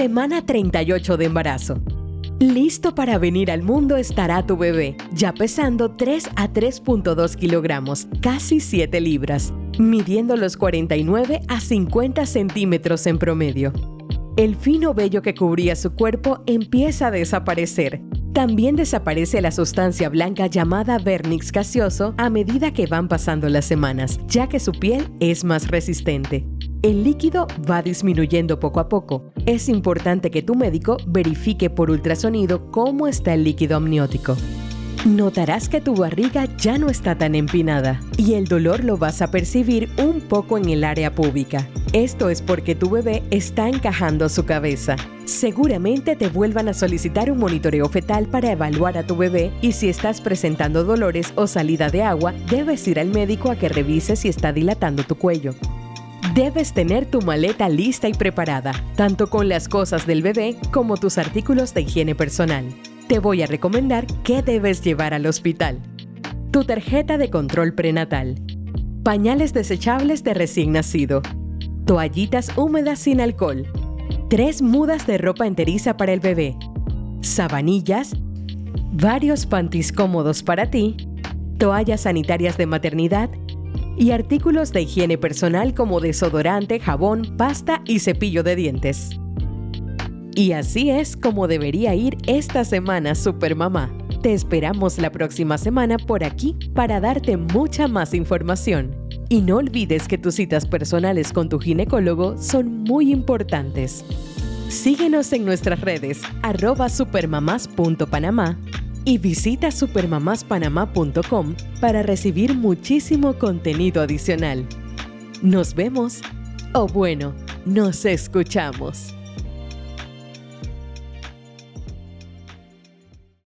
Semana 38 de embarazo. Listo para venir al mundo estará tu bebé, ya pesando 3 a 3.2 kilogramos, casi 7 libras, midiendo los 49 a 50 centímetros en promedio. El fino vello que cubría su cuerpo empieza a desaparecer. También desaparece la sustancia blanca llamada vernix gaseoso a medida que van pasando las semanas, ya que su piel es más resistente. El líquido va disminuyendo poco a poco. Es importante que tu médico verifique por ultrasonido cómo está el líquido amniótico. Notarás que tu barriga ya no está tan empinada y el dolor lo vas a percibir un poco en el área pública. Esto es porque tu bebé está encajando su cabeza. Seguramente te vuelvan a solicitar un monitoreo fetal para evaluar a tu bebé y si estás presentando dolores o salida de agua, debes ir al médico a que revise si está dilatando tu cuello. Debes tener tu maleta lista y preparada, tanto con las cosas del bebé como tus artículos de higiene personal. Te voy a recomendar qué debes llevar al hospital. Tu tarjeta de control prenatal. Pañales desechables de recién nacido. Toallitas húmedas sin alcohol. Tres mudas de ropa enteriza para el bebé. Sabanillas. Varios pantis cómodos para ti. Toallas sanitarias de maternidad y artículos de higiene personal como desodorante, jabón, pasta y cepillo de dientes. Y así es como debería ir esta semana Supermamá. Te esperamos la próxima semana por aquí para darte mucha más información. Y no olvides que tus citas personales con tu ginecólogo son muy importantes. Síguenos en nuestras redes arroba supermamás.panamá y visita supermamaspanamá.com para recibir muchísimo contenido adicional. Nos vemos, o bueno, nos escuchamos.